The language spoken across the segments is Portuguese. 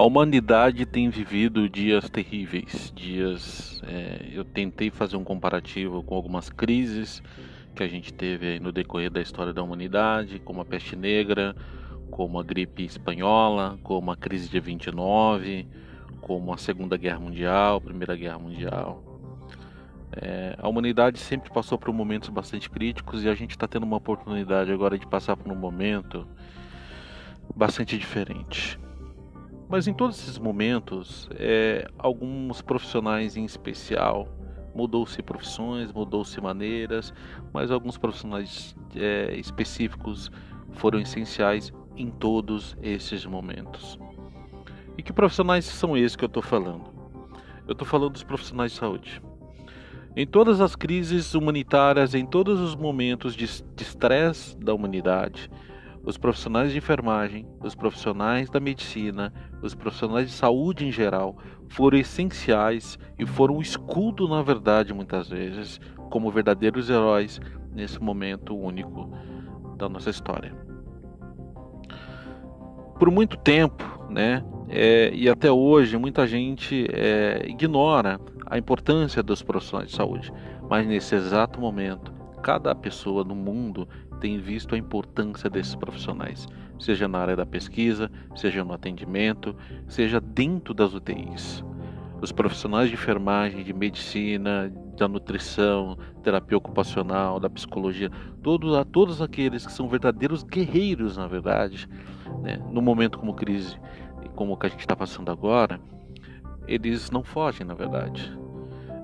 A humanidade tem vivido dias terríveis, dias. É, eu tentei fazer um comparativo com algumas crises que a gente teve no decorrer da história da humanidade, como a peste negra, como a gripe espanhola, como a crise de 29, como a Segunda Guerra Mundial, Primeira Guerra Mundial. É, a humanidade sempre passou por momentos bastante críticos e a gente está tendo uma oportunidade agora de passar por um momento bastante diferente. Mas em todos esses momentos, é, alguns profissionais em especial mudou-se profissões, mudou-se maneiras, mas alguns profissionais é, específicos foram essenciais em todos esses momentos. E que profissionais são esses que eu estou falando? Eu estou falando dos profissionais de saúde. Em todas as crises humanitárias, em todos os momentos de estresse da humanidade, os profissionais de enfermagem, os profissionais da medicina, os profissionais de saúde em geral foram essenciais e foram o escudo, na verdade, muitas vezes, como verdadeiros heróis nesse momento único da nossa história. Por muito tempo, né, é, e até hoje, muita gente é, ignora a importância dos profissionais de saúde, mas nesse exato momento, cada pessoa no mundo tem visto a importância desses profissionais, seja na área da pesquisa, seja no atendimento, seja dentro das UTIs. Os profissionais de enfermagem, de medicina, da nutrição, terapia ocupacional, da psicologia, todos, todos aqueles que são verdadeiros guerreiros, na verdade, né, no momento como crise, como o que a gente está passando agora, eles não fogem, na verdade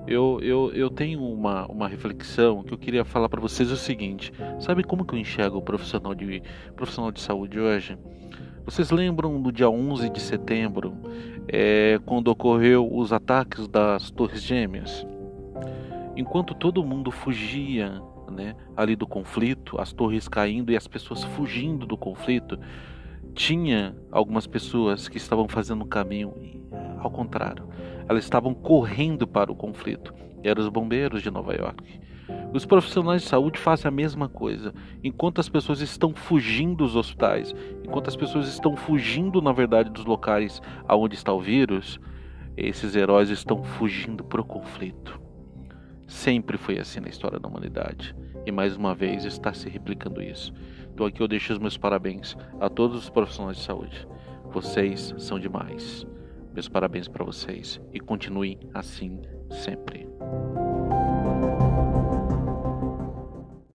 eu, eu, eu tenho uma, uma reflexão que eu queria falar para vocês o seguinte: sabe como que eu enxergo o profissional de, profissional de saúde hoje? Vocês lembram do dia 11 de setembro, é, quando ocorreu os ataques das Torres Gêmeas? Enquanto todo mundo fugia né, ali do conflito, as torres caindo e as pessoas fugindo do conflito, tinha algumas pessoas que estavam fazendo o caminho ao contrário elas estavam correndo para o conflito. eram os bombeiros de Nova York. Os profissionais de saúde fazem a mesma coisa. Enquanto as pessoas estão fugindo dos hospitais, enquanto as pessoas estão fugindo, na verdade, dos locais aonde está o vírus, esses heróis estão fugindo para o conflito. Sempre foi assim na história da humanidade. E mais uma vez está se replicando isso. Então aqui eu deixo os meus parabéns a todos os profissionais de saúde. Vocês são demais. Meus parabéns para vocês e continuem assim sempre.